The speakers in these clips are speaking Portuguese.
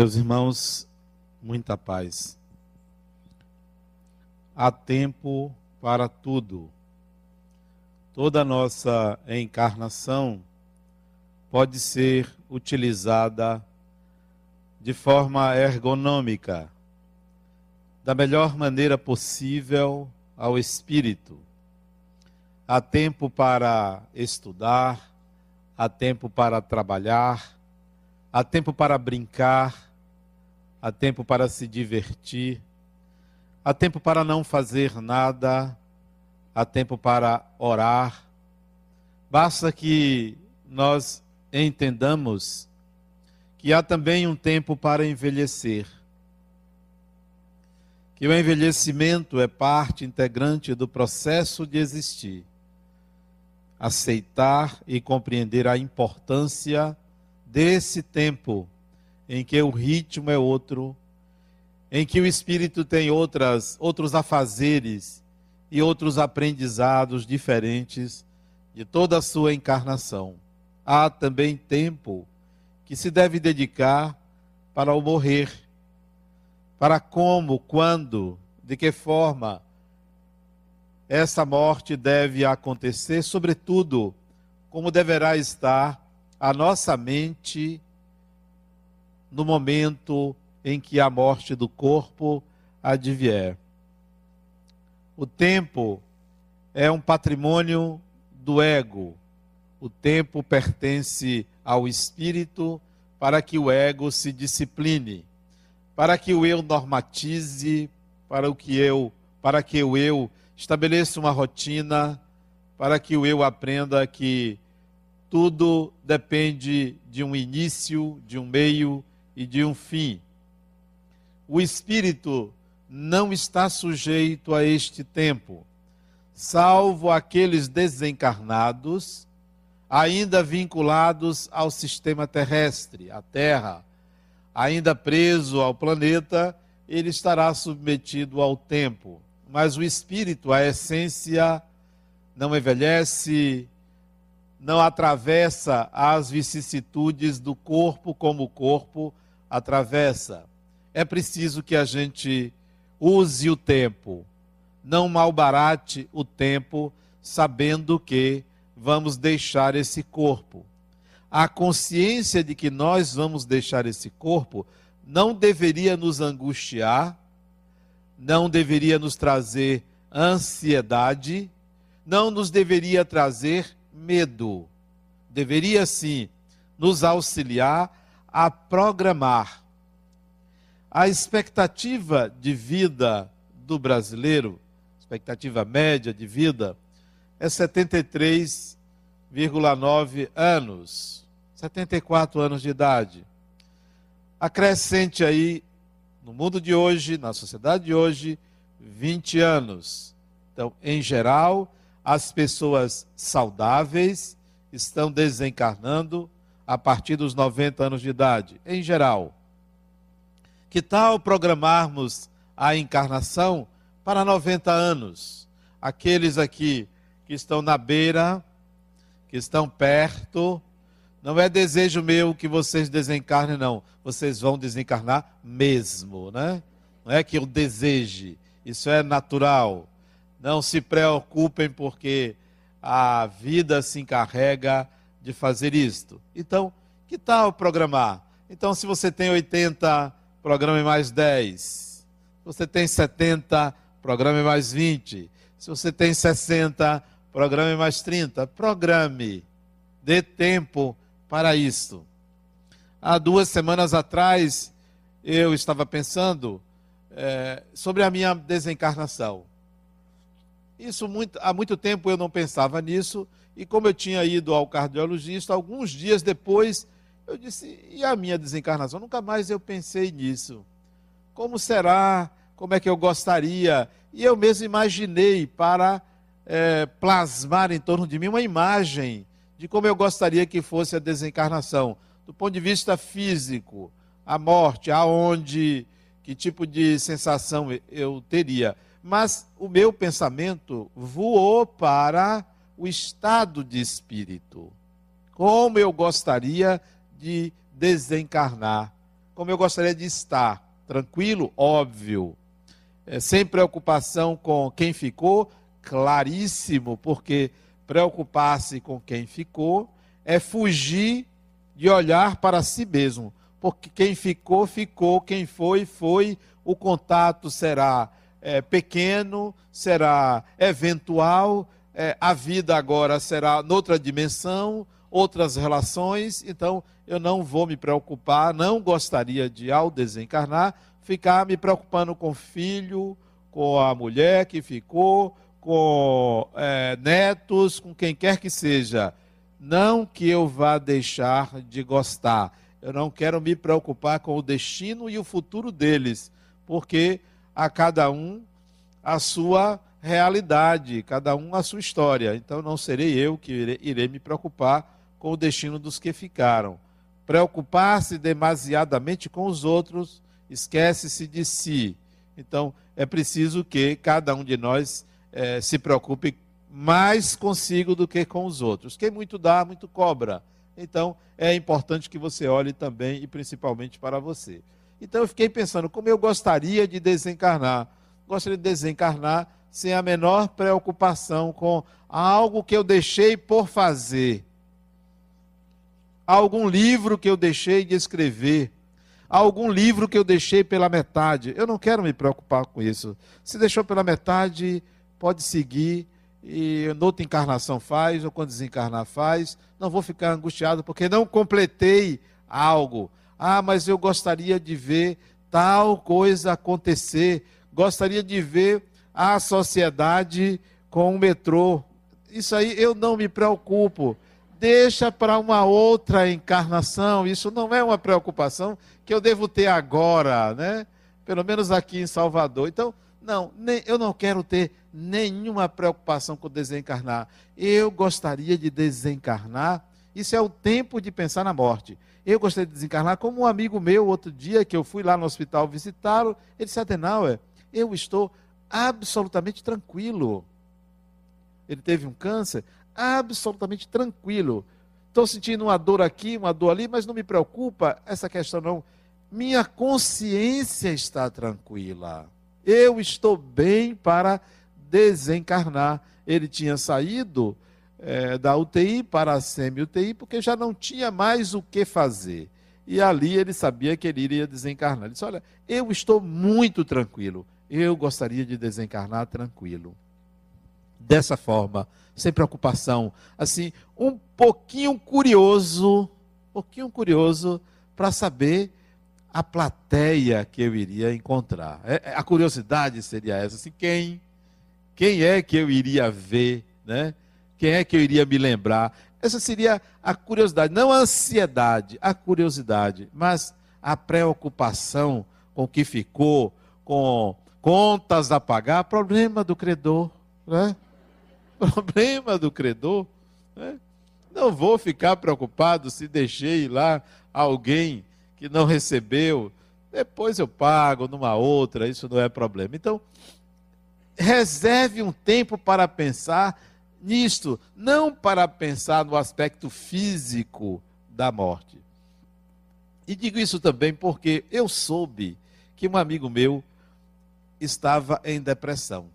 Meus irmãos, muita paz. Há tempo para tudo. Toda nossa encarnação pode ser utilizada de forma ergonômica, da melhor maneira possível ao espírito. Há tempo para estudar, há tempo para trabalhar, há tempo para brincar, há tempo para se divertir, há tempo para não fazer nada, há tempo para orar. Basta que nós entendamos que há também um tempo para envelhecer. Que o envelhecimento é parte integrante do processo de existir. Aceitar e compreender a importância desse tempo em que o ritmo é outro, em que o espírito tem outras, outros afazeres e outros aprendizados diferentes de toda a sua encarnação. Há também tempo que se deve dedicar para o morrer, para como, quando, de que forma essa morte deve acontecer, sobretudo, como deverá estar a nossa mente no momento em que a morte do corpo advier. O tempo é um patrimônio do ego. O tempo pertence ao espírito para que o ego se discipline, para que o eu normatize, para o que eu, para que o eu estabeleça uma rotina, para que o eu aprenda que tudo depende de um início, de um meio e de um fim. O espírito não está sujeito a este tempo, salvo aqueles desencarnados, ainda vinculados ao sistema terrestre, à Terra, ainda preso ao planeta, ele estará submetido ao tempo. Mas o espírito, a essência, não envelhece, não atravessa as vicissitudes do corpo como o corpo atravessa. É preciso que a gente use o tempo, não malbarate o tempo, sabendo que vamos deixar esse corpo. A consciência de que nós vamos deixar esse corpo não deveria nos angustiar, não deveria nos trazer ansiedade, não nos deveria trazer medo. Deveria sim nos auxiliar a programar. A expectativa de vida do brasileiro, expectativa média de vida, é 73,9 anos, 74 anos de idade. Acrescente aí, no mundo de hoje, na sociedade de hoje, 20 anos. Então, em geral, as pessoas saudáveis estão desencarnando a partir dos 90 anos de idade, em geral. Que tal programarmos a encarnação para 90 anos? Aqueles aqui que estão na beira, que estão perto, não é desejo meu que vocês desencarnem, não. Vocês vão desencarnar mesmo, né? Não é que eu deseje, isso é natural. Não se preocupem, porque a vida se encarrega de fazer isto. Então, que tal programar? Então, se você tem 80, programe mais 10. Se você tem 70, programe mais 20. Se você tem 60, programe mais 30. Programe. Dê tempo para isto. Há duas semanas atrás, eu estava pensando é, sobre a minha desencarnação. Isso muito, há muito tempo eu não pensava nisso, e como eu tinha ido ao cardiologista, alguns dias depois, eu disse: e a minha desencarnação? Nunca mais eu pensei nisso. Como será? Como é que eu gostaria? E eu mesmo imaginei para é, plasmar em torno de mim uma imagem de como eu gostaria que fosse a desencarnação, do ponto de vista físico, a morte, aonde, que tipo de sensação eu teria mas o meu pensamento voou para o estado de espírito. Como eu gostaria de desencarnar. como eu gostaria de estar. Tranquilo? Óbvio. É, sem preocupação com quem ficou? Claríssimo, porque preocupar-se com quem ficou é fugir de olhar para si mesmo. Porque quem ficou, ficou, quem foi, foi. O contato será é, pequeno, será eventual, é, a vida agora será noutra dimensão, outras relações, então eu não vou me preocupar, não gostaria de, ao desencarnar, ficar me preocupando com o filho, com a mulher que ficou, com é, netos, com quem quer que seja. Não que eu vá deixar de gostar. Eu não quero me preocupar com o destino e o futuro deles, porque a cada um a sua realidade, cada um a sua história. Então não serei eu que irei, me preocupar com o destino dos que ficaram. Preocupar-se demasiadamente com os outros, esquece-se de si. Então é preciso que cada um de nós eh, se preocupe mais consigo do que com os outros. Quem muito dá, muito cobra. Então é importante que você olhe também e principalmente para você. Então eu fiquei pensando como eu gostaria de desencarnar gostaria de desencarnar sem a menor preocupação com algo que eu deixei por fazer, algum livro que eu deixei de escrever, algum livro que eu deixei pela metade. Eu não quero me preocupar com isso. Se deixou pela metade, pode seguir e noutra encarnação faz, ou quando desencarnar faz. Não vou ficar angustiado porque não completei algo. Ah, mas eu gostaria de ver tal coisa acontecer gostaria de ver a sociedade com o metrô. Isso aí eu não me preocupo. Deixa para uma outra encarnação. Isso não é uma preocupação que eu devo ter agora, né? Pelo menos aqui em Salvador. Então, não, nem, eu não quero ter nenhuma preocupação com desencarnar. Eu gostaria de desencarnar. Isso é o tempo de pensar na morte. Eu gostaria de desencarnar como um amigo meu, outro dia que eu fui lá no hospital visitá-lo, ele disse, Adenauer, eu estou absolutamente tranquilo. Ele teve um câncer, absolutamente tranquilo. Estou sentindo uma dor aqui, uma dor ali, mas não me preocupa essa questão não. Minha consciência está tranquila. Eu estou bem para desencarnar. Ele tinha saído é, da UTI para a semi-UTI porque já não tinha mais o que fazer. E ali ele sabia que ele iria desencarnar. Ele disse: Olha, eu estou muito tranquilo eu gostaria de desencarnar tranquilo. Dessa forma, sem preocupação, assim, um pouquinho curioso, um pouquinho curioso para saber a plateia que eu iria encontrar. É, é, a curiosidade seria essa, assim, quem, quem é que eu iria ver, né? Quem é que eu iria me lembrar? Essa seria a curiosidade, não a ansiedade, a curiosidade, mas a preocupação com o que ficou, com contas a pagar, problema do credor, né? Problema do credor, né? Não vou ficar preocupado se deixei lá alguém que não recebeu, depois eu pago numa outra, isso não é problema. Então, reserve um tempo para pensar nisto, não para pensar no aspecto físico da morte. E digo isso também porque eu soube que um amigo meu estava em depressão.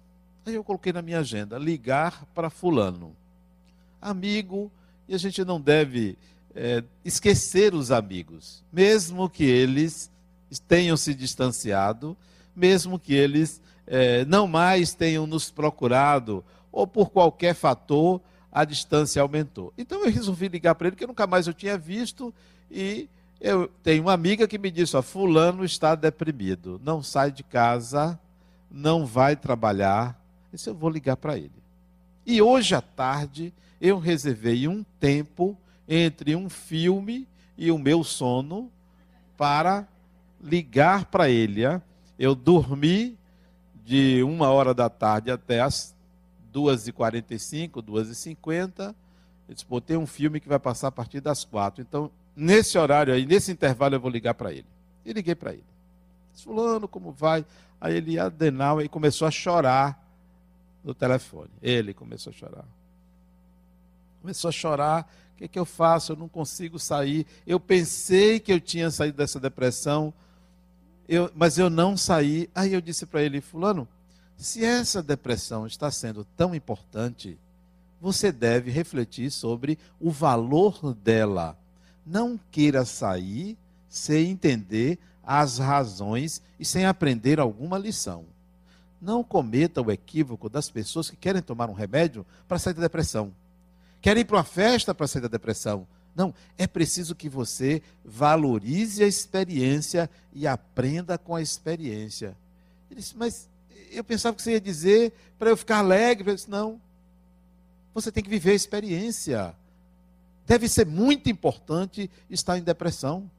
Aí eu coloquei na minha agenda: ligar para Fulano. Amigo, e a gente não deve é, esquecer os amigos, mesmo que eles tenham se distanciado, mesmo que eles é, não mais tenham nos procurado, ou por qualquer fator a distância aumentou. Então eu resolvi ligar para ele, que nunca mais eu tinha visto, e eu tenho uma amiga que me disse: ó, Fulano está deprimido, não sai de casa não vai trabalhar. Esse eu vou ligar para ele. E hoje à tarde eu reservei um tempo entre um filme e o meu sono para ligar para ele. Eu dormi de uma hora da tarde até as 2h45, 2h50. Eu disse, pô, tem um filme que vai passar a partir das quatro. Então, nesse horário aí, nesse intervalo, eu vou ligar para ele. E liguei para ele. Fulano, como vai? Aí ele, Adenal, e começou a chorar no telefone. Ele começou a chorar. Começou a chorar. O que, é que eu faço? Eu não consigo sair. Eu pensei que eu tinha saído dessa depressão, eu, mas eu não saí. Aí eu disse para ele, fulano, se essa depressão está sendo tão importante, você deve refletir sobre o valor dela. Não queira sair sem entender as razões e sem aprender alguma lição. Não cometa o equívoco das pessoas que querem tomar um remédio para sair da depressão. Querem ir para uma festa para sair da depressão. Não, é preciso que você valorize a experiência e aprenda com a experiência. Ele disse, mas eu pensava que você ia dizer para eu ficar alegre. Eu disse, não. Você tem que viver a experiência. Deve ser muito importante estar em depressão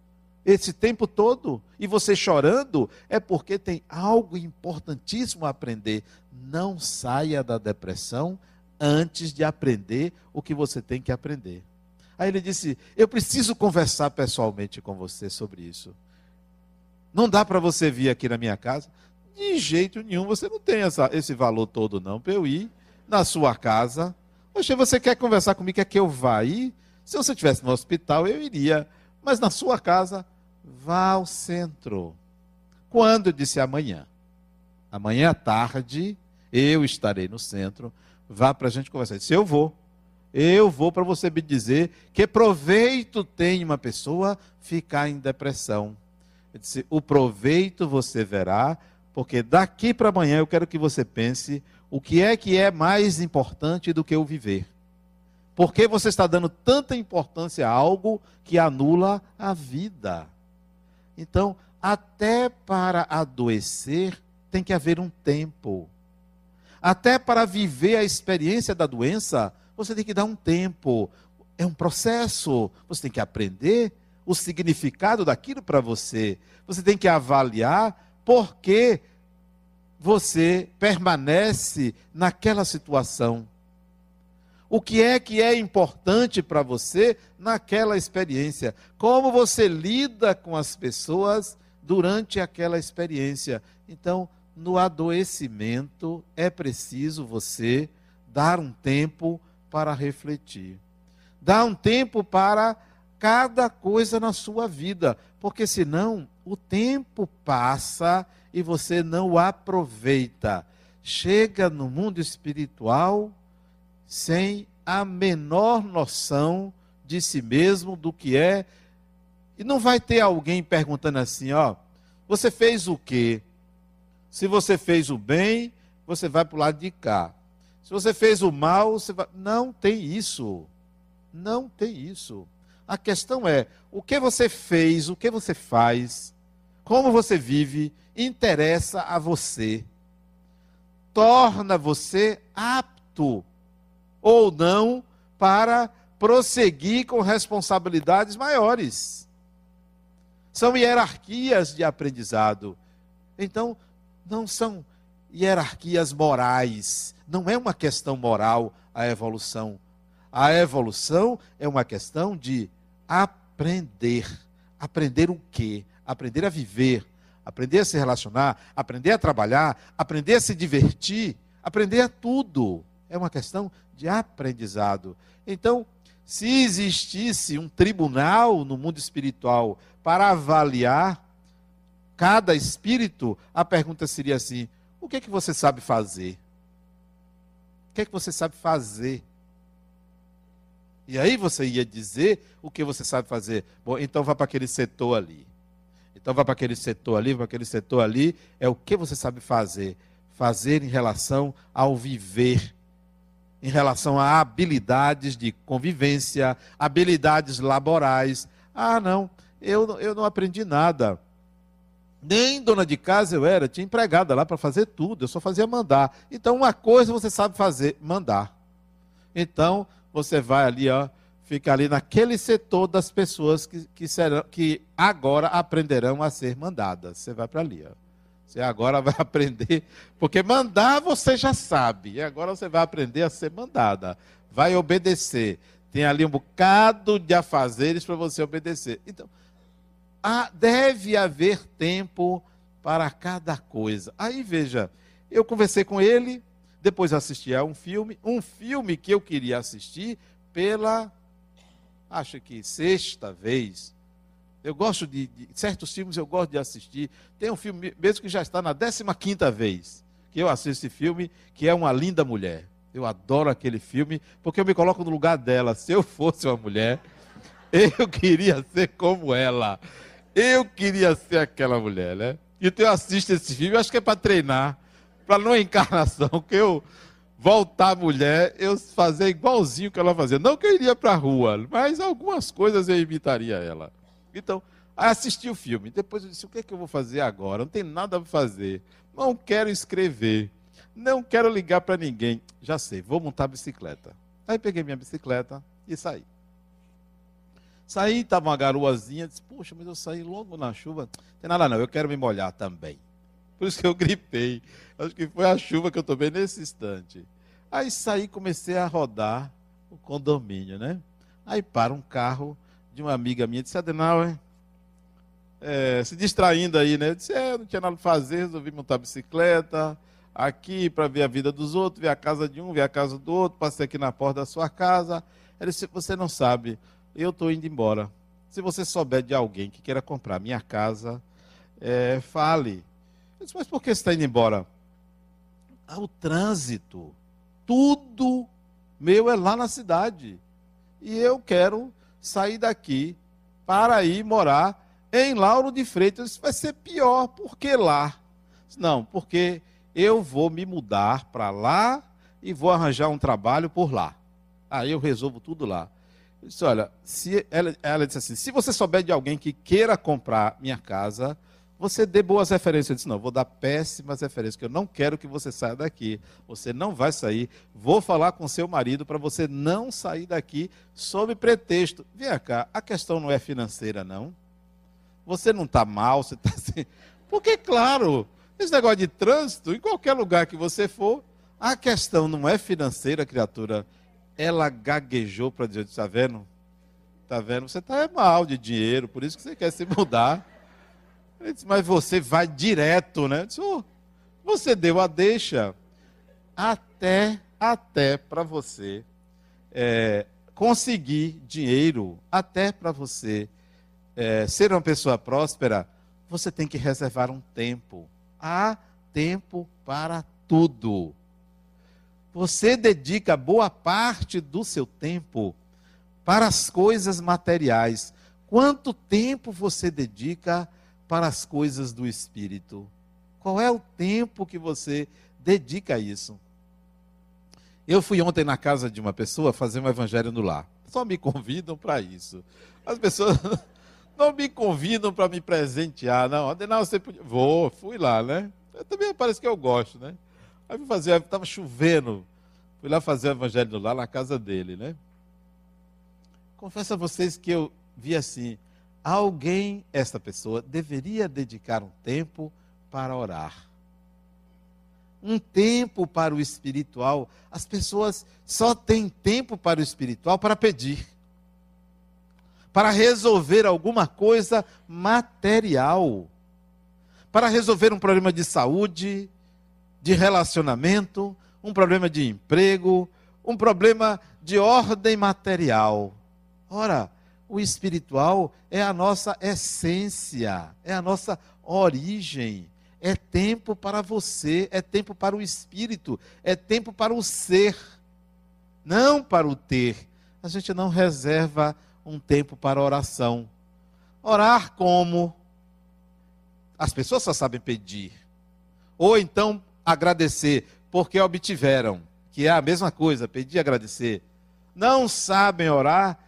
esse tempo todo e você chorando, é porque tem algo importantíssimo a aprender. Não saia da depressão antes de aprender o que você tem que aprender. Aí ele disse: Eu preciso conversar pessoalmente com você sobre isso. Não dá para você vir aqui na minha casa? De jeito nenhum, você não tem essa, esse valor todo, não, para eu ir na sua casa. Poxa, você quer conversar comigo? Quer que eu vá aí? Se você estivesse no hospital, eu iria. Mas na sua casa, vá ao centro. Quando? Eu disse amanhã. Amanhã à tarde, eu estarei no centro. Vá para a gente conversar. Eu disse, eu vou. Eu vou para você me dizer que proveito tem uma pessoa ficar em depressão. Eu disse, o proveito você verá, porque daqui para amanhã eu quero que você pense o que é que é mais importante do que o viver. Por que você está dando tanta importância a algo que anula a vida? Então, até para adoecer, tem que haver um tempo. Até para viver a experiência da doença, você tem que dar um tempo. É um processo. Você tem que aprender o significado daquilo para você. Você tem que avaliar por que você permanece naquela situação. O que é que é importante para você naquela experiência? Como você lida com as pessoas durante aquela experiência? Então, no adoecimento, é preciso você dar um tempo para refletir. Dar um tempo para cada coisa na sua vida, porque senão o tempo passa e você não aproveita. Chega no mundo espiritual sem a menor noção de si mesmo, do que é. E não vai ter alguém perguntando assim, ó, você fez o quê? Se você fez o bem, você vai para o lado de cá. Se você fez o mal, você vai. Não tem isso. Não tem isso. A questão é: o que você fez, o que você faz, como você vive, interessa a você. Torna você apto ou não para prosseguir com responsabilidades maiores. São hierarquias de aprendizado. Então, não são hierarquias morais. Não é uma questão moral a evolução. A evolução é uma questão de aprender. Aprender o quê? Aprender a viver, aprender a se relacionar, aprender a trabalhar, aprender a se divertir, aprender a tudo. É uma questão de aprendizado. Então, se existisse um tribunal no mundo espiritual para avaliar cada espírito, a pergunta seria assim: o que é que você sabe fazer? O que é que você sabe fazer? E aí você ia dizer o que você sabe fazer. Bom, então vá para aquele setor ali. Então vá para aquele setor ali, para aquele setor ali. É o que você sabe fazer. Fazer em relação ao viver em relação a habilidades de convivência, habilidades laborais. Ah, não, eu, eu não aprendi nada. Nem dona de casa eu era, tinha empregada lá para fazer tudo, eu só fazia mandar. Então, uma coisa você sabe fazer, mandar. Então, você vai ali, ó, fica ali naquele setor das pessoas que, que, serão, que agora aprenderão a ser mandadas. Você vai para ali, ó. Você agora vai aprender, porque mandar você já sabe, e agora você vai aprender a ser mandada, vai obedecer. Tem ali um bocado de afazeres para você obedecer. Então, há, deve haver tempo para cada coisa. Aí veja, eu conversei com ele, depois assisti a um filme, um filme que eu queria assistir pela, acho que sexta vez. Eu gosto de, de, certos filmes, eu gosto de assistir. Tem um filme mesmo que já está na 15 quinta vez que eu assisto esse filme, que é Uma Linda Mulher. Eu adoro aquele filme, porque eu me coloco no lugar dela. Se eu fosse uma mulher, eu queria ser como ela. Eu queria ser aquela mulher, né? Então eu assisto esse filme, acho que é para treinar, para não encarnação, que eu voltar mulher, eu fazer igualzinho que ela fazia. Não que eu iria para a rua, mas algumas coisas eu imitaria ela. Então, assisti o filme. Depois eu disse: o que é que eu vou fazer agora? Não tem nada para fazer. Não quero escrever. Não quero ligar para ninguém. Já sei, vou montar a bicicleta. Aí peguei minha bicicleta e saí. Saí, estava uma garoazinha, disse, poxa, mas eu saí logo na chuva. Não tem nada não, eu quero me molhar também. Por isso que eu gripei. Acho que foi a chuva que eu tomei nesse instante. Aí saí, comecei a rodar o condomínio, né? Aí para um carro de uma amiga minha, disse, Adenauer, é, se distraindo aí, né? Eu disse, é, não tinha nada para fazer, resolvi montar bicicleta aqui para ver a vida dos outros, ver a casa de um, ver a casa do outro, passei aqui na porta da sua casa. Ele disse, você não sabe, eu estou indo embora. Se você souber de alguém que queira comprar minha casa, é, fale. Eu disse, mas por que você está indo embora? Ah, o trânsito. Tudo meu é lá na cidade. E eu quero sair daqui para ir morar em Lauro de Freitas. Isso vai ser pior, porque lá? Não, porque eu vou me mudar para lá e vou arranjar um trabalho por lá. Aí eu resolvo tudo lá. Disse, olha, se ela, ela disse assim, se você souber de alguém que queira comprar minha casa, você dê boas referências. Eu disse, não, vou dar péssimas referências, que eu não quero que você saia daqui. Você não vai sair. Vou falar com seu marido para você não sair daqui sob pretexto. Vem cá, a questão não é financeira, não. Você não está mal, você está assim. Porque, claro, esse negócio de trânsito, em qualquer lugar que você for, a questão não é financeira, criatura. Ela gaguejou para dizer, está vendo? Está vendo? Você está mal de dinheiro, por isso que você quer se mudar. Ele disse, mas você vai direto, né? Eu disse, oh, você deu a deixa até, até para você é, conseguir dinheiro, até para você é, ser uma pessoa próspera, você tem que reservar um tempo. Há tempo para tudo. Você dedica boa parte do seu tempo para as coisas materiais. Quanto tempo você dedica para as coisas do espírito? Qual é o tempo que você dedica a isso? Eu fui ontem na casa de uma pessoa fazer um evangelho no lar. Só me convidam para isso. As pessoas não me convidam para me presentear, não. Adenal, você podia... Vou, fui lá, né? Eu também parece que eu gosto, né? Aí fui fazer, estava chovendo. Fui lá fazer o evangelho no lar na casa dele, né? Confesso a vocês que eu vi assim, alguém, esta pessoa, deveria dedicar um tempo para orar. Um tempo para o espiritual. As pessoas só têm tempo para o espiritual para pedir. Para resolver alguma coisa material. Para resolver um problema de saúde, de relacionamento, um problema de emprego, um problema de ordem material. Ora, o espiritual é a nossa essência, é a nossa origem. É tempo para você, é tempo para o espírito, é tempo para o ser, não para o ter. A gente não reserva um tempo para oração. Orar como? As pessoas só sabem pedir. Ou então agradecer porque obtiveram, que é a mesma coisa, pedir e agradecer. Não sabem orar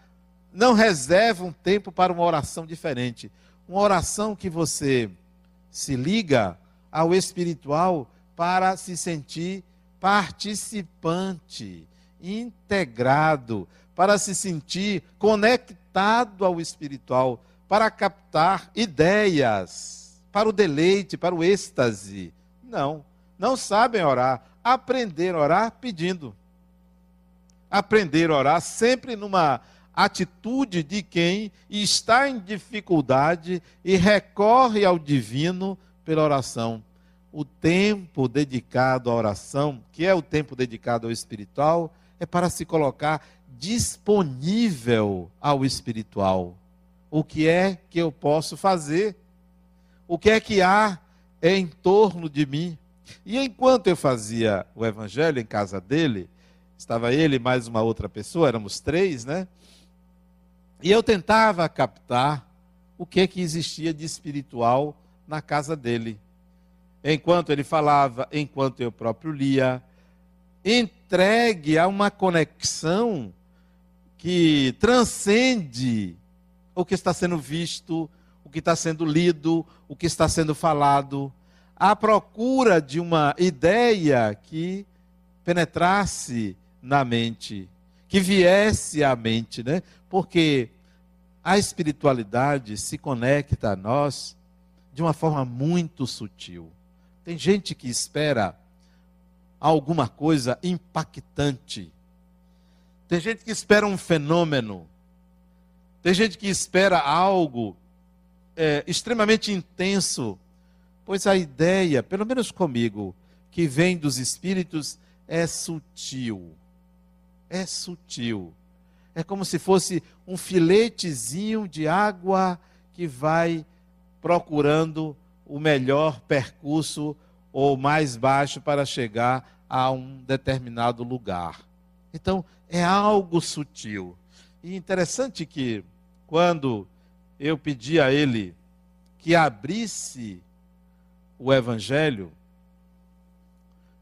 não reserva um tempo para uma oração diferente. Uma oração que você se liga ao espiritual para se sentir participante, integrado, para se sentir conectado ao espiritual, para captar ideias, para o deleite, para o êxtase. Não, não sabem orar. Aprender a orar pedindo. Aprender a orar sempre numa atitude de quem está em dificuldade e recorre ao divino pela oração. O tempo dedicado à oração, que é o tempo dedicado ao espiritual, é para se colocar disponível ao espiritual. O que é que eu posso fazer? O que é que há em torno de mim? E enquanto eu fazia o evangelho em casa dele, estava ele mais uma outra pessoa, éramos três, né? E eu tentava captar o que que existia de espiritual na casa dele. Enquanto ele falava, enquanto eu próprio lia, entregue a uma conexão que transcende o que está sendo visto, o que está sendo lido, o que está sendo falado, à procura de uma ideia que penetrasse na mente, que viesse à mente, né? Porque a espiritualidade se conecta a nós de uma forma muito sutil. Tem gente que espera alguma coisa impactante. Tem gente que espera um fenômeno. Tem gente que espera algo é, extremamente intenso. Pois a ideia, pelo menos comigo, que vem dos espíritos é sutil. É sutil. É como se fosse um filetezinho de água que vai procurando o melhor percurso ou mais baixo para chegar a um determinado lugar. Então, é algo sutil. E interessante que, quando eu pedi a ele que abrisse o Evangelho,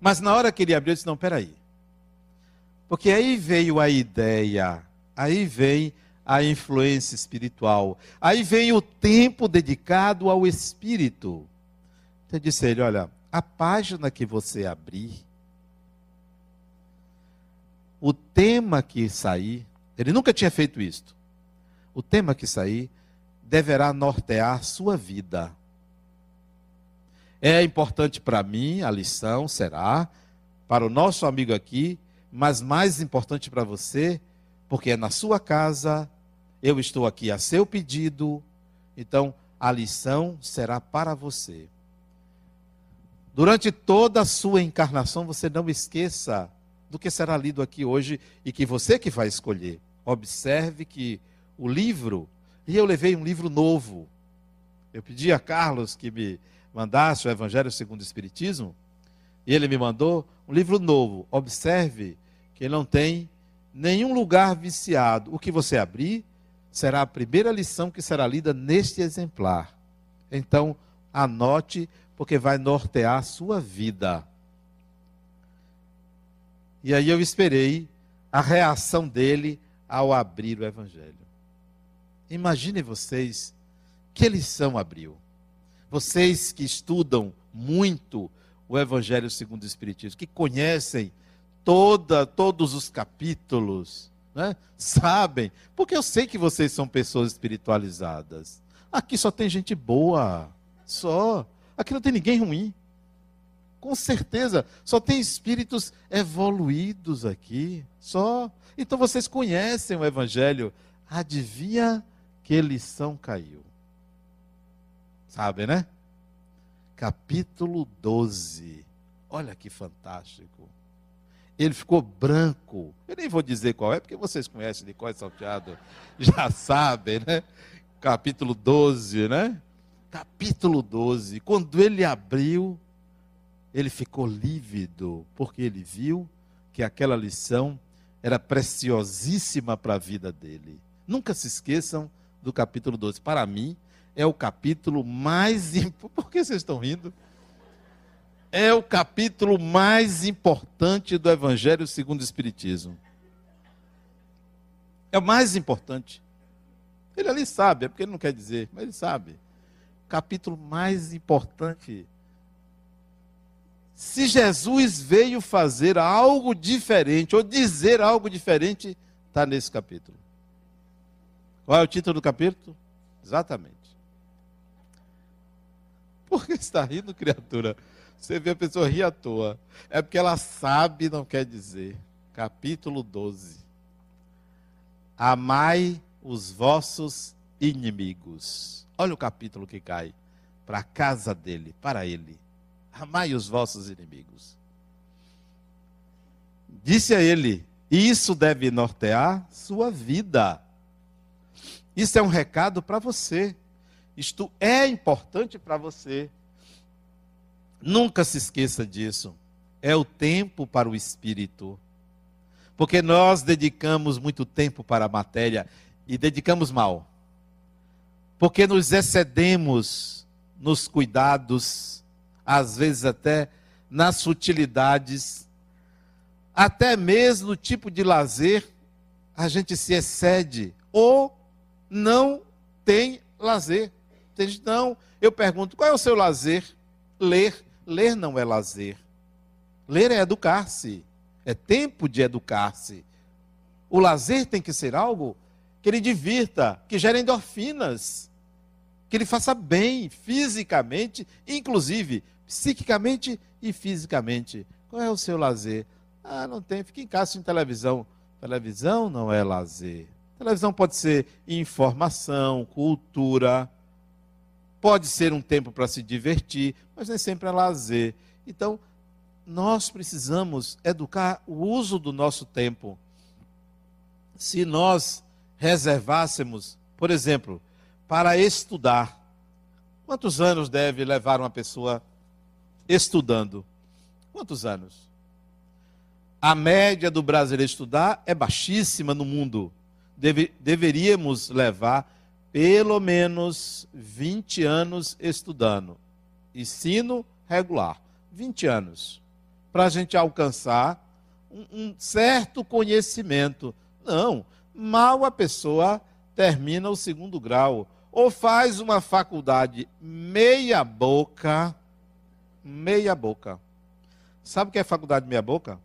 mas na hora que ele abriu, eu disse: não, peraí. Porque aí veio a ideia, aí vem a influência espiritual, aí vem o tempo dedicado ao Espírito. Então eu disse a ele: olha, a página que você abrir, o tema que sair, ele nunca tinha feito isto. O tema que sair deverá nortear sua vida. É importante para mim, a lição será, para o nosso amigo aqui, mas mais importante para você, porque é na sua casa, eu estou aqui a seu pedido, então a lição será para você. Durante toda a sua encarnação, você não esqueça do que será lido aqui hoje e que você que vai escolher. Observe que o livro, e eu levei um livro novo. Eu pedi a Carlos que me mandasse o Evangelho segundo o Espiritismo, e ele me mandou um livro novo. Observe que ele não tem nenhum lugar viciado. O que você abrir será a primeira lição que será lida neste exemplar. Então, anote porque vai nortear a sua vida. E aí eu esperei a reação dele ao abrir o Evangelho. Imaginem vocês que lição abriu. Vocês que estudam muito o Evangelho segundo o Espiritismo, que conhecem toda, todos os capítulos, né? sabem, porque eu sei que vocês são pessoas espiritualizadas. Aqui só tem gente boa, só. Aqui não tem ninguém ruim. Com certeza, só tem espíritos evoluídos aqui, só. Então vocês conhecem o Evangelho. Adivinha que lição caiu? Sabe, né? Capítulo 12. Olha que fantástico. Ele ficou branco. Eu nem vou dizer qual é, porque vocês conhecem de qual é salteado, já sabem, né? Capítulo 12, né? capítulo 12, quando ele abriu, ele ficou lívido, porque ele viu que aquela lição era preciosíssima para a vida dele. Nunca se esqueçam do capítulo 12. Para mim, é o capítulo mais. Por que vocês estão rindo? É o capítulo mais importante do Evangelho segundo o Espiritismo. É o mais importante. Ele ali sabe, é porque ele não quer dizer, mas ele sabe capítulo mais importante. Se Jesus veio fazer algo diferente, ou dizer algo diferente, está nesse capítulo. Qual é o título do capítulo? Exatamente. Por que está rindo, criatura? Você vê a pessoa rir à toa. É porque ela sabe, não quer dizer. Capítulo 12. Amai os vossos inimigos. Olha o capítulo que cai. Para a casa dele, para ele. Amai os vossos inimigos. Disse a ele Isso deve nortear sua vida. Isso é um recado para você. Isto é importante para você. Nunca se esqueça disso. É o tempo para o espírito. Porque nós dedicamos muito tempo para a matéria e dedicamos mal. Porque nos excedemos nos cuidados, às vezes até nas sutilidades, até mesmo no tipo de lazer, a gente se excede ou não tem lazer. Não, eu pergunto, qual é o seu lazer? Ler. Ler não é lazer. Ler é educar-se. É tempo de educar-se. O lazer tem que ser algo que ele divirta, que gere endorfinas, que ele faça bem fisicamente, inclusive psiquicamente e fisicamente. Qual é o seu lazer? Ah, não tem, fica em casa sem televisão. Televisão não é lazer. Televisão pode ser informação, cultura, pode ser um tempo para se divertir, mas nem sempre é lazer. Então, nós precisamos educar o uso do nosso tempo. Se nós reservássemos, por exemplo, para estudar, quantos anos deve levar uma pessoa estudando? Quantos anos? A média do brasileiro estudar é baixíssima no mundo. Deve, deveríamos levar pelo menos 20 anos estudando. Ensino regular. 20 anos para a gente alcançar um, um certo conhecimento. Não, mal a pessoa termina o segundo grau ou faz uma faculdade meia boca, meia boca. Sabe o que é faculdade meia boca?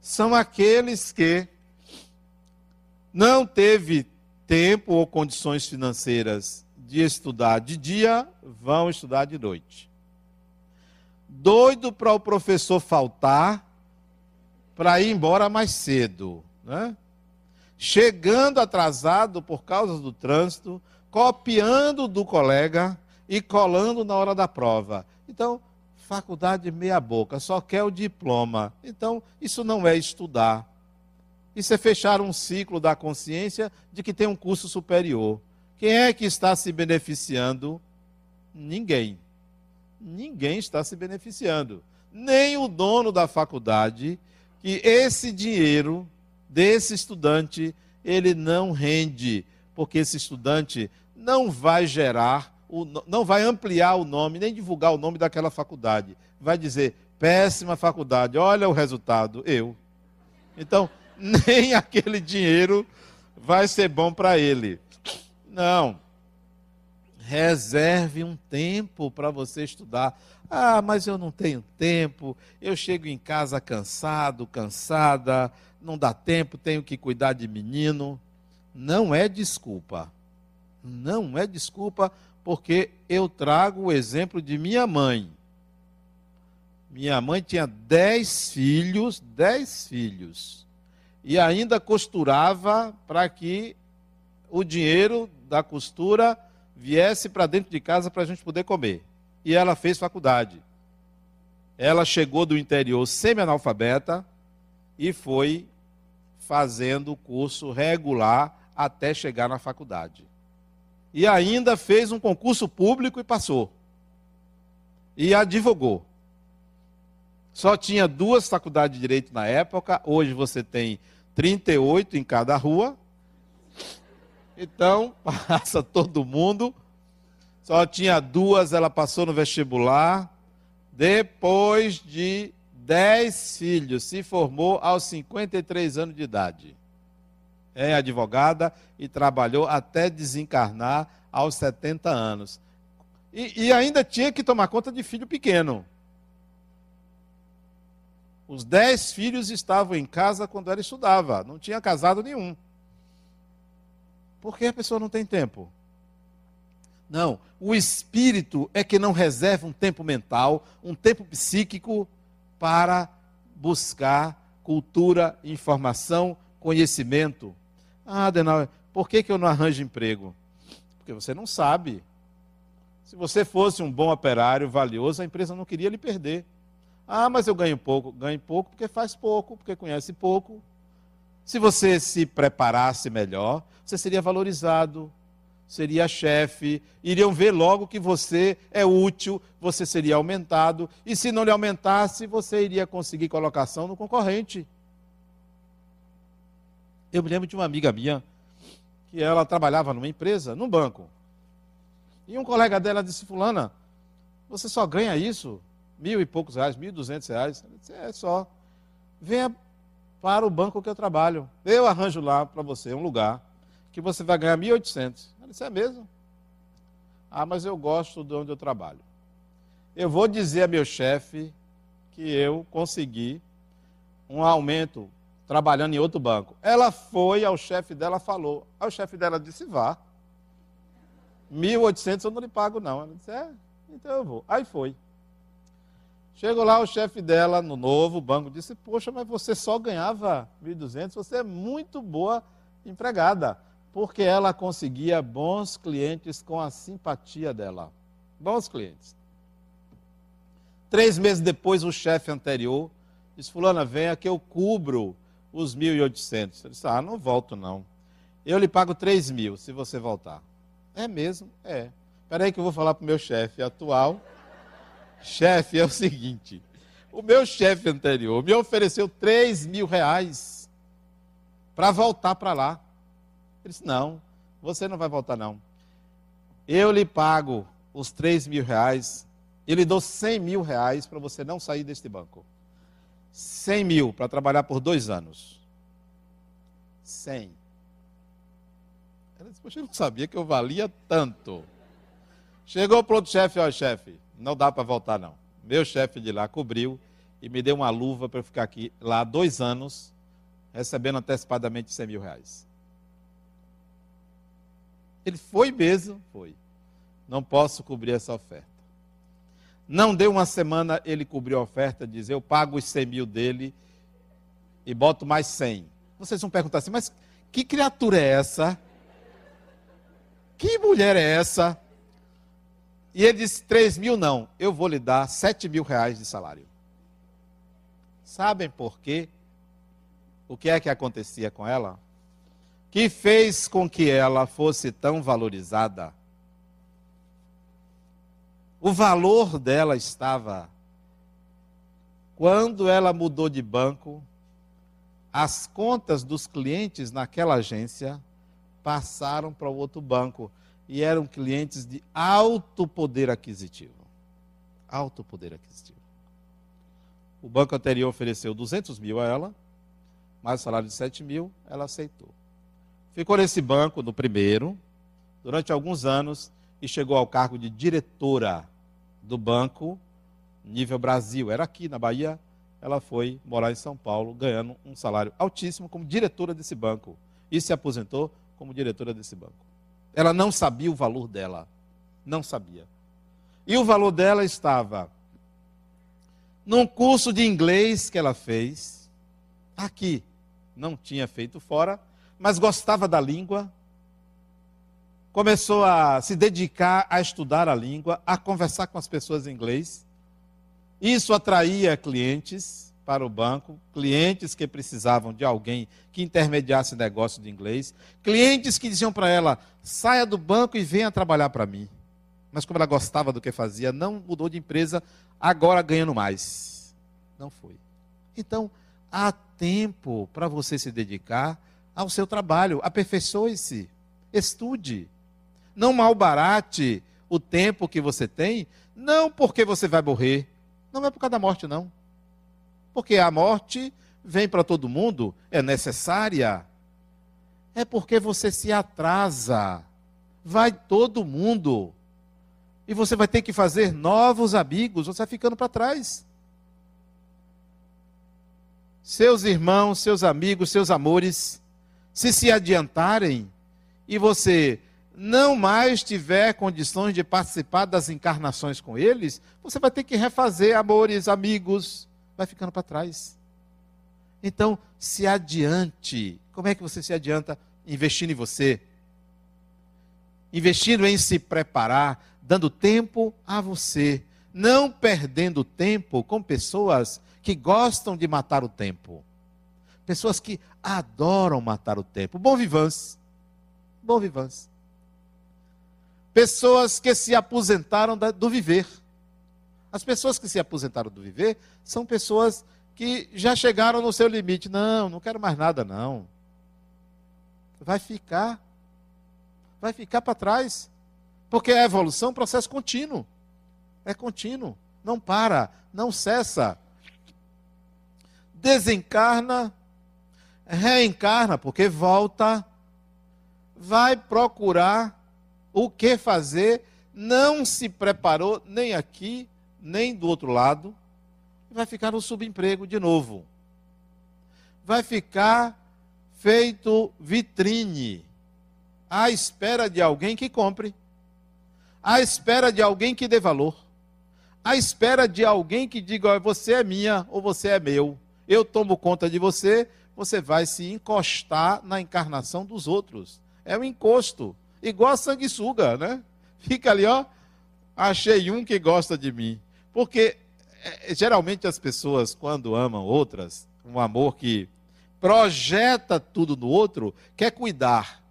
São aqueles que não teve tempo ou condições financeiras de estudar de dia, vão estudar de noite doido para o professor faltar para ir embora mais cedo, né? Chegando atrasado por causa do trânsito, copiando do colega e colando na hora da prova. Então, faculdade meia boca, só quer o diploma. Então, isso não é estudar. Isso é fechar um ciclo da consciência de que tem um curso superior. Quem é que está se beneficiando? Ninguém ninguém está se beneficiando. Nem o dono da faculdade, que esse dinheiro desse estudante, ele não rende, porque esse estudante não vai gerar, não vai ampliar o nome, nem divulgar o nome daquela faculdade. Vai dizer, péssima faculdade, olha o resultado, eu. Então, nem aquele dinheiro vai ser bom para ele. Não reserve um tempo para você estudar. Ah, mas eu não tenho tempo, eu chego em casa cansado, cansada, não dá tempo, tenho que cuidar de menino. Não é desculpa. Não é desculpa, porque eu trago o exemplo de minha mãe. Minha mãe tinha dez filhos, dez filhos, e ainda costurava para que o dinheiro da costura viesse para dentro de casa para a gente poder comer. E ela fez faculdade. Ela chegou do interior semi-analfabeta e foi fazendo o curso regular até chegar na faculdade. E ainda fez um concurso público e passou. E advogou. Só tinha duas faculdades de direito na época, hoje você tem 38 em cada rua, então, passa todo mundo. Só tinha duas, ela passou no vestibular. Depois de dez filhos, se formou aos 53 anos de idade. É advogada e trabalhou até desencarnar aos 70 anos. E, e ainda tinha que tomar conta de filho pequeno. Os dez filhos estavam em casa quando ela estudava, não tinha casado nenhum. Porque a pessoa não tem tempo. Não, o espírito é que não reserva um tempo mental, um tempo psíquico para buscar cultura, informação, conhecimento. Ah, Adenal, por que, que eu não arranjo emprego? Porque você não sabe. Se você fosse um bom operário, valioso, a empresa não queria lhe perder. Ah, mas eu ganho pouco. Ganho pouco porque faz pouco, porque conhece pouco. Se você se preparasse melhor, você seria valorizado, seria chefe, iriam ver logo que você é útil, você seria aumentado, e se não lhe aumentasse, você iria conseguir colocação no concorrente. Eu me lembro de uma amiga minha, que ela trabalhava numa empresa, num banco. E um colega dela disse, fulana, você só ganha isso? Mil e poucos reais, mil e duzentos reais. Disse, é só. Venha para o banco que eu trabalho. Eu arranjo lá para você um lugar que você vai ganhar 1.800. Ela disse, é mesmo? Ah, mas eu gosto de onde eu trabalho. Eu vou dizer a meu chefe que eu consegui um aumento trabalhando em outro banco. Ela foi ao chefe dela, falou. Aí o chefe dela disse, vá. 1.800 eu não lhe pago, não. Ela disse, é, então eu vou. Aí foi. Chegou lá o chefe dela no novo banco, disse, poxa, mas você só ganhava 1.200, você é muito boa empregada. Porque ela conseguia bons clientes com a simpatia dela. Bons clientes. Três meses depois, o chefe anterior disse, fulana, venha que eu cubro os 1.800. Ele disse, ah, não volto não. Eu lhe pago 3 mil se você voltar. É mesmo? É. Espera aí que eu vou falar para o meu chefe atual. Chefe, é o seguinte. O meu chefe anterior me ofereceu 3 mil reais para voltar para lá. Ele disse, não, você não vai voltar não. Eu lhe pago os 3 mil reais e lhe dou 100 mil reais para você não sair deste banco. 100 mil para trabalhar por dois anos. 100. Ela disse, poxa, eu não sabia que eu valia tanto. Chegou para outro chefe, ó, chefe, não dá para voltar não. Meu chefe de lá cobriu e me deu uma luva para eu ficar aqui lá dois anos, recebendo antecipadamente 100 mil reais. Ele foi mesmo? Foi. Não posso cobrir essa oferta. Não deu uma semana, ele cobriu a oferta, diz: Eu pago os 100 mil dele e boto mais 100. Vocês vão perguntar assim: Mas que criatura é essa? Que mulher é essa? E ele disse: 3 mil não, eu vou lhe dar 7 mil reais de salário. Sabem por quê? O que é que acontecia com ela? Que fez com que ela fosse tão valorizada? O valor dela estava. Quando ela mudou de banco, as contas dos clientes naquela agência passaram para o outro banco e eram clientes de alto poder aquisitivo. Alto poder aquisitivo. O banco anterior ofereceu 200 mil a ela, mais salário de 7 mil, ela aceitou. Ficou nesse banco, no primeiro, durante alguns anos e chegou ao cargo de diretora do banco nível Brasil. Era aqui na Bahia, ela foi morar em São Paulo, ganhando um salário altíssimo como diretora desse banco. E se aposentou como diretora desse banco. Ela não sabia o valor dela. Não sabia. E o valor dela estava num curso de inglês que ela fez, aqui, não tinha feito fora, mas gostava da língua, começou a se dedicar a estudar a língua, a conversar com as pessoas em inglês. Isso atraía clientes para o banco, clientes que precisavam de alguém que intermediasse negócio de inglês, clientes que diziam para ela: saia do banco e venha trabalhar para mim. Mas como ela gostava do que fazia, não mudou de empresa, agora ganhando mais. Não foi. Então, há tempo para você se dedicar ao seu trabalho, aperfeiçoe-se, estude. Não malbarate o tempo que você tem, não porque você vai morrer. Não é por causa da morte, não. Porque a morte vem para todo mundo, é necessária. É porque você se atrasa. Vai todo mundo. E você vai ter que fazer novos amigos, você vai ficando para trás. Seus irmãos, seus amigos, seus amores, se se adiantarem e você não mais tiver condições de participar das encarnações com eles, você vai ter que refazer amores, amigos, vai ficando para trás. Então, se adiante. Como é que você se adianta? Investindo em você, investindo em se preparar, dando tempo a você, não perdendo tempo com pessoas que gostam de matar o tempo. Pessoas que adoram matar o tempo. Bom vivans. Bom vivans. Pessoas que se aposentaram do viver. As pessoas que se aposentaram do viver são pessoas que já chegaram no seu limite. Não, não quero mais nada, não. Vai ficar. Vai ficar para trás. Porque a evolução é um processo contínuo. É contínuo. Não para, não cessa. Desencarna, reencarna, porque volta, vai procurar o que fazer, não se preparou nem aqui, nem do outro lado, vai ficar no subemprego de novo. Vai ficar feito vitrine, à espera de alguém que compre, à espera de alguém que dê valor, à espera de alguém que diga: você é minha ou você é meu, eu tomo conta de você, você vai se encostar na encarnação dos outros. É um encosto, igual a sanguessuga, né? Fica ali, ó. Achei um que gosta de mim. Porque é, geralmente as pessoas, quando amam outras, um amor que projeta tudo no outro, quer cuidar,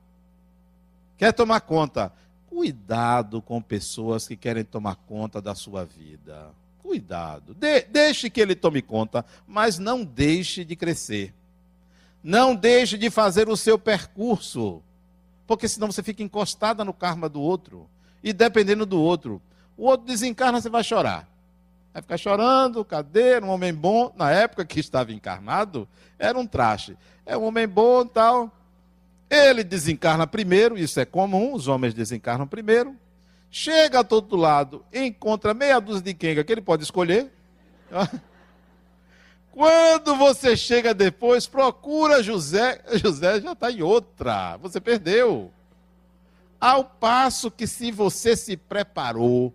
quer tomar conta. Cuidado com pessoas que querem tomar conta da sua vida. Cuidado. De, deixe que ele tome conta, mas não deixe de crescer. Não deixe de fazer o seu percurso. Porque senão você fica encostada no karma do outro. E dependendo do outro. O outro desencarna, você vai chorar. Vai ficar chorando, cadê? Um homem bom. Na época que estava encarnado, era um traste. É um homem bom tal. Ele desencarna primeiro, isso é comum, os homens desencarnam primeiro. Chega do outro lado, encontra meia dúzia de quenga que ele pode escolher. Quando você chega depois, procura José. José já está em outra. Você perdeu. Ao passo que, se você se preparou,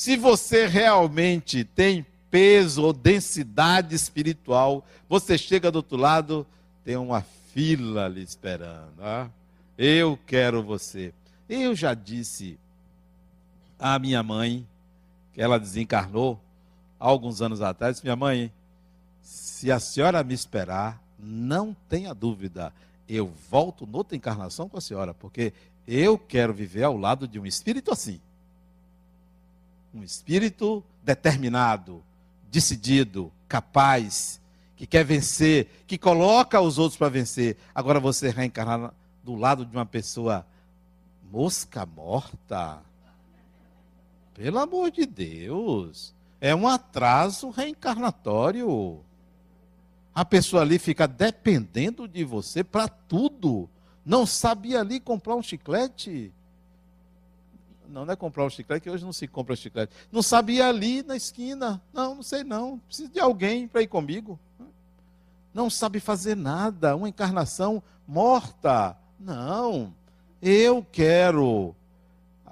se você realmente tem peso ou densidade espiritual, você chega do outro lado, tem uma fila ali esperando. Ah, eu quero você. Eu já disse à minha mãe, que ela desencarnou há alguns anos atrás, minha mãe, se a senhora me esperar, não tenha dúvida, eu volto noutra encarnação com a senhora, porque eu quero viver ao lado de um espírito assim um espírito determinado, decidido, capaz, que quer vencer, que coloca os outros para vencer. Agora você reencarnar do lado de uma pessoa mosca morta. Pelo amor de Deus. É um atraso reencarnatório. A pessoa ali fica dependendo de você para tudo. Não sabia ali comprar um chiclete. Não, não é comprar o chiclete, que hoje não se compra chiclete. Não sabia ali na esquina. Não, não sei não. Preciso de alguém para ir comigo. Não sabe fazer nada. Uma encarnação morta. Não. Eu quero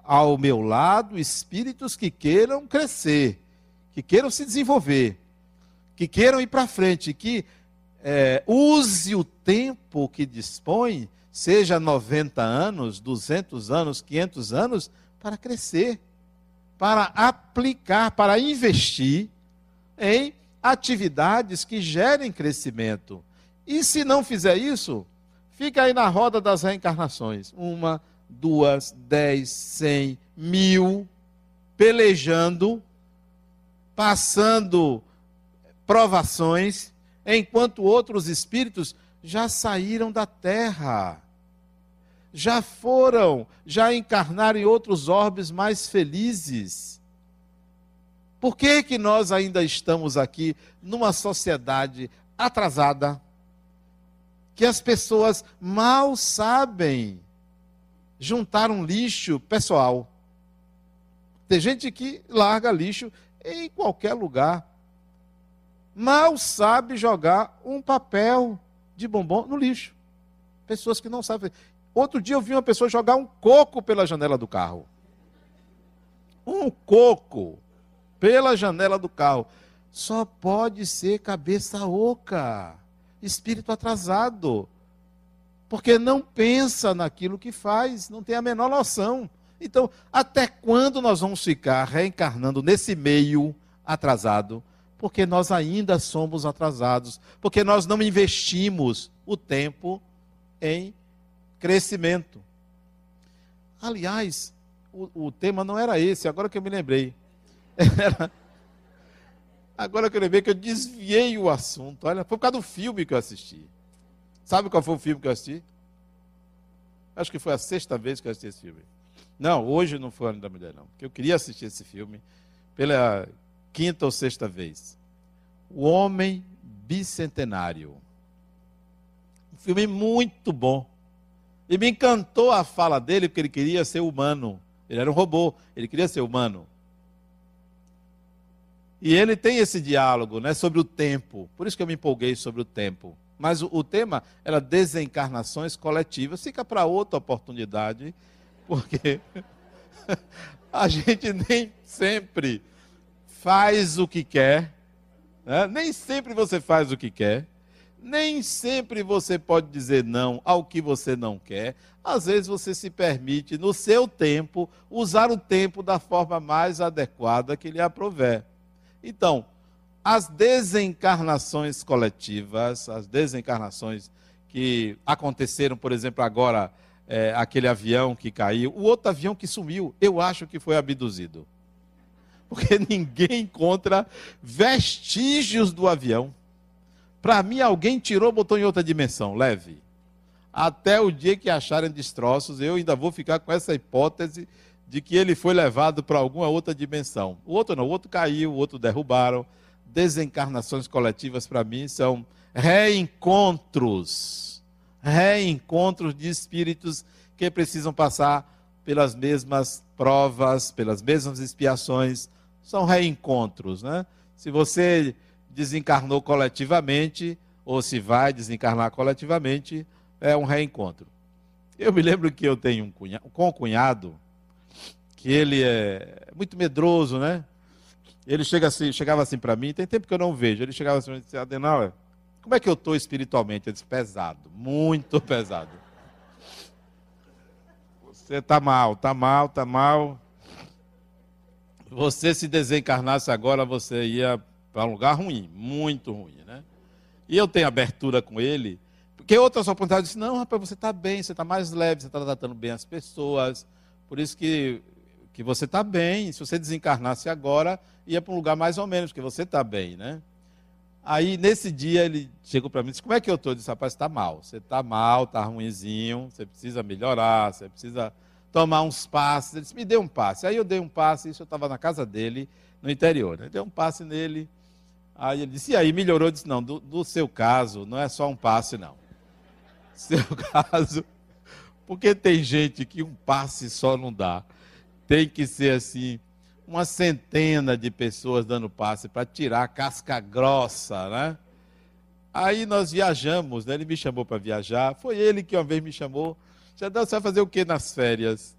ao meu lado espíritos que queiram crescer, que queiram se desenvolver, que queiram ir para frente, que é, use o tempo que dispõe, seja 90 anos, 200 anos, 500 anos, para crescer, para aplicar, para investir em atividades que gerem crescimento. E se não fizer isso, fica aí na roda das reencarnações. Uma, duas, dez, cem, mil, pelejando, passando provações, enquanto outros espíritos já saíram da terra já foram, já encarnaram em outros orbes mais felizes. Por que, que nós ainda estamos aqui numa sociedade atrasada, que as pessoas mal sabem juntar um lixo pessoal? Tem gente que larga lixo em qualquer lugar. Mal sabe jogar um papel de bombom no lixo. Pessoas que não sabem. Outro dia eu vi uma pessoa jogar um coco pela janela do carro. Um coco pela janela do carro. Só pode ser cabeça oca, espírito atrasado. Porque não pensa naquilo que faz, não tem a menor noção. Então, até quando nós vamos ficar reencarnando nesse meio atrasado Porque nós ainda somos atrasados, porque nós não investimos o tempo em crescimento. Aliás, o, o tema não era esse, agora que eu me lembrei. Era, agora que eu lembrei que eu desviei o assunto. Olha, foi por causa do filme que eu assisti. Sabe qual foi o filme que eu assisti? Acho que foi a sexta vez que eu assisti esse filme. Não, hoje não foi o Ano da Mulher, não. Porque eu queria assistir esse filme pela quinta ou sexta vez. O Homem Bicentenário. Um filme muito bom. E me encantou a fala dele, porque ele queria ser humano. Ele era um robô, ele queria ser humano. E ele tem esse diálogo né, sobre o tempo. Por isso que eu me empolguei sobre o tempo. Mas o, tema era desencarnações coletivas. Fica para outra oportunidade, porque a gente nem sempre faz o que quer. Né? Nem sempre você faz o que quer. Nem sempre você pode dizer não ao que você não quer. Às vezes você se permite, no seu tempo, usar o tempo da forma mais adequada que lhe aprover. Então, as desencarnações coletivas, as desencarnações que aconteceram, por exemplo, agora, é, aquele avião que caiu, o outro avião que sumiu, eu acho que foi abduzido. Porque ninguém encontra vestígios do avião. Para mim, alguém tirou, botou em outra dimensão, leve. Até o dia que acharem destroços, eu ainda vou ficar com essa hipótese de que ele foi levado para alguma outra dimensão. O outro não, o outro caiu, o outro derrubaram. Desencarnações coletivas, para mim, são reencontros. Reencontros de espíritos que precisam passar pelas mesmas provas, pelas mesmas expiações. São reencontros, né? Se você desencarnou coletivamente, ou se vai desencarnar coletivamente, é um reencontro. Eu me lembro que eu tenho um cunhado, com um cunhado, que ele é muito medroso, né? Ele chega assim, chegava assim para mim, tem tempo que eu não vejo, ele chegava assim e disse, Adenauer, como é que eu estou espiritualmente? Eu disse, pesado, muito pesado. Você está mal, está mal, está mal. Você se desencarnasse agora, você ia para um lugar ruim, muito ruim, né? E eu tenho abertura com ele, porque outras oportunidades disse, não, rapaz, você está bem, você está mais leve, você está tratando bem as pessoas, por isso que, que você está bem, se você desencarnasse agora, ia para um lugar mais ou menos, porque você está bem, né? Aí, nesse dia, ele chegou para mim e disse, como é que eu estou? Eu disse, rapaz, está mal, você está mal, está ruimzinho, você precisa melhorar, você precisa tomar uns passes. Ele disse, me dê um passe. Aí eu dei um passe, isso eu estava na casa dele, no interior. Né? Dei um passe nele, Aí ele disse, e aí melhorou? Eu disse, não, do, do seu caso, não é só um passe, não. Seu caso, porque tem gente que um passe só não dá. Tem que ser assim, uma centena de pessoas dando passe para tirar a casca grossa, né? Aí nós viajamos, né? ele me chamou para viajar. Foi ele que uma vez me chamou. Já você vai fazer o que nas férias?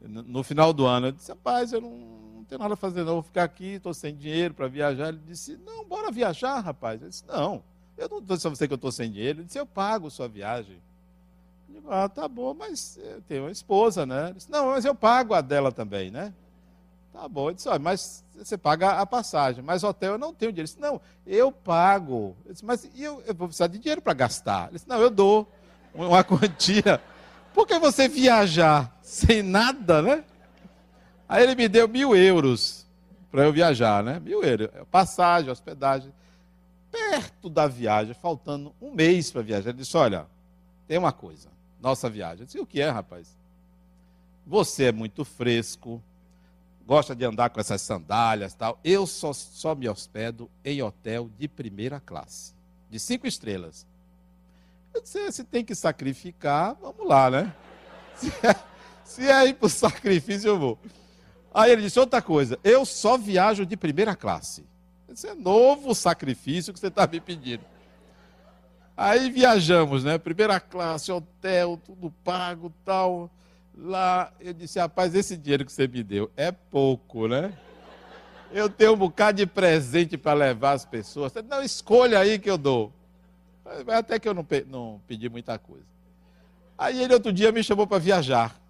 No final do ano. Eu disse, rapaz, eu não, tenho nada a fazer, não, vou ficar aqui, estou sem dinheiro para viajar. Ele disse, não, bora viajar, rapaz. Eu disse, não, eu não estou a você que eu estou sem dinheiro. Ele disse, eu pago sua viagem. Eu digo, ah, tá bom, mas eu tenho uma esposa, né? Ele disse, não, mas eu pago a dela também, né? Tá bom. Ele disse, olha, mas você paga a passagem, mas hotel eu não tenho dinheiro. Ele disse, não, eu pago. Eu disse, mas eu, eu vou precisar de dinheiro para gastar. Ele disse, não, eu dou uma quantia. Por que você viajar sem nada, né? Aí ele me deu mil euros para eu viajar, né? Mil euros. Passagem, hospedagem. Perto da viagem, faltando um mês para viajar. Ele disse: Olha, tem uma coisa. Nossa viagem. Eu disse: O que é, rapaz? Você é muito fresco, gosta de andar com essas sandálias tal. Eu só, só me hospedo em hotel de primeira classe, de cinco estrelas. Eu disse: Se tem que sacrificar, vamos lá, né? Se é, se é ir para o sacrifício, eu vou. Aí ele disse outra coisa: eu só viajo de primeira classe. Esse é novo sacrifício que você está me pedindo. Aí viajamos, né? Primeira classe, hotel, tudo pago, tal. Lá, eu disse, rapaz, esse dinheiro que você me deu é pouco, né? Eu tenho um bocado de presente para levar as pessoas. Não, escolha aí que eu dou. Até que eu não, não pedi muita coisa. Aí ele outro dia me chamou para viajar.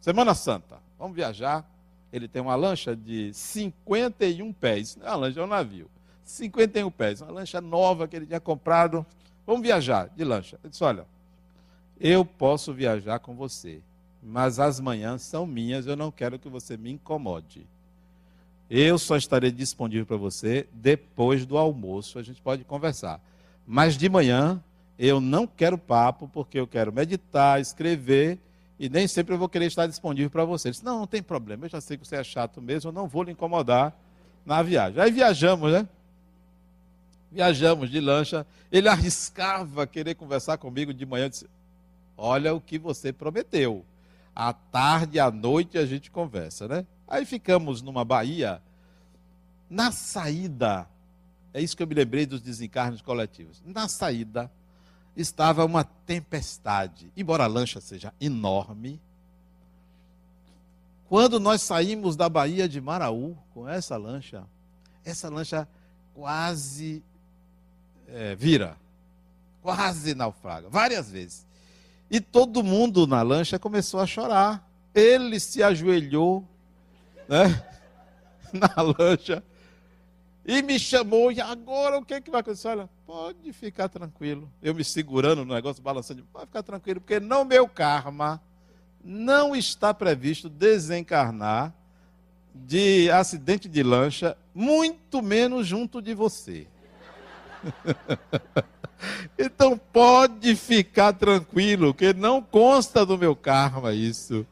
Semana Santa. Vamos viajar. Ele tem uma lancha de 51 pés. Não é uma lancha, é um navio. 51 pés. Uma lancha nova que ele tinha comprado. Vamos viajar de lancha. Ele disse: Olha, eu posso viajar com você, mas as manhãs são minhas, eu não quero que você me incomode. Eu só estarei disponível para você depois do almoço, a gente pode conversar. Mas de manhã eu não quero papo, porque eu quero meditar, escrever, e nem sempre eu vou querer estar disponível para você. Disse, não, não tem problema, eu já sei que você é chato mesmo, eu não vou lhe incomodar na viagem. Aí viajamos, né? Viajamos de lancha. Ele arriscava querer conversar comigo de manhã. Disse, olha o que você prometeu. À tarde, à noite a gente conversa, né? Aí ficamos numa Bahia. Na saída, é isso que eu me lembrei dos desencarnes coletivos. Na saída, estava uma tempestade. Embora a lancha seja enorme, quando nós saímos da Baía de Maraú com essa lancha, essa lancha quase é, vira, quase naufraga, várias vezes. E todo mundo na lancha começou a chorar. Ele se ajoelhou né, na lancha e me chamou. E agora o que, é que vai acontecer? Olha, pode ficar tranquilo. Eu me segurando no negócio, balançando. Pode ficar tranquilo, porque no meu karma não está previsto desencarnar de acidente de lancha, muito menos junto de você. então pode ficar tranquilo, que não consta do meu karma isso.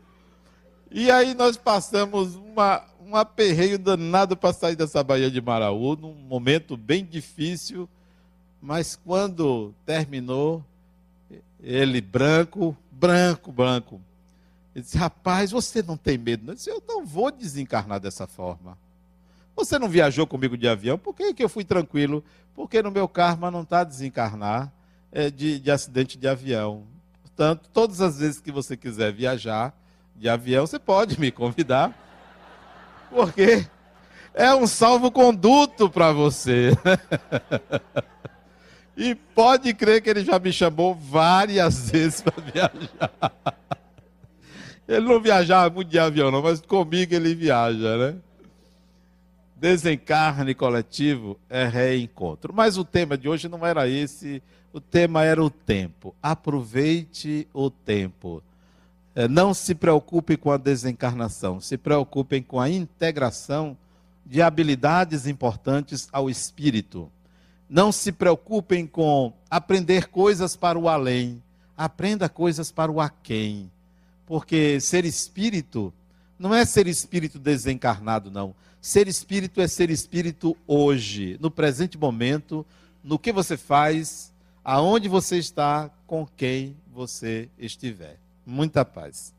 E aí nós passamos uma, um aperreio danado para sair dessa Baía de Maraú, num momento bem difícil, mas quando terminou, ele branco, branco, branco. Ele disse, rapaz, você não tem medo? Eu disse, eu não vou desencarnar dessa forma. Você não viajou comigo de avião? Por que, que eu fui tranquilo? Porque no meu karma não está desencarnar é, de, de acidente de avião. Portanto, todas as vezes que você quiser viajar, de avião, você pode me convidar, porque é um salvo-conduto para você. e pode crer que ele já me chamou várias vezes para viajar. Ele não viajava muito de avião, não, mas comigo ele viaja, né? Desencarne coletivo é reencontro. Mas o tema de hoje não era esse, o tema era o tempo. Aproveite o tempo. É, não se preocupem com a desencarnação, se preocupem com a integração de habilidades importantes ao espírito. Não se preocupem com aprender coisas para o além, aprenda coisas para o aquém. Porque ser espírito não é ser espírito desencarnado, não. Ser espírito é ser espírito hoje, no presente momento, no que você faz, aonde você está, com quem você estiver. Muita paz.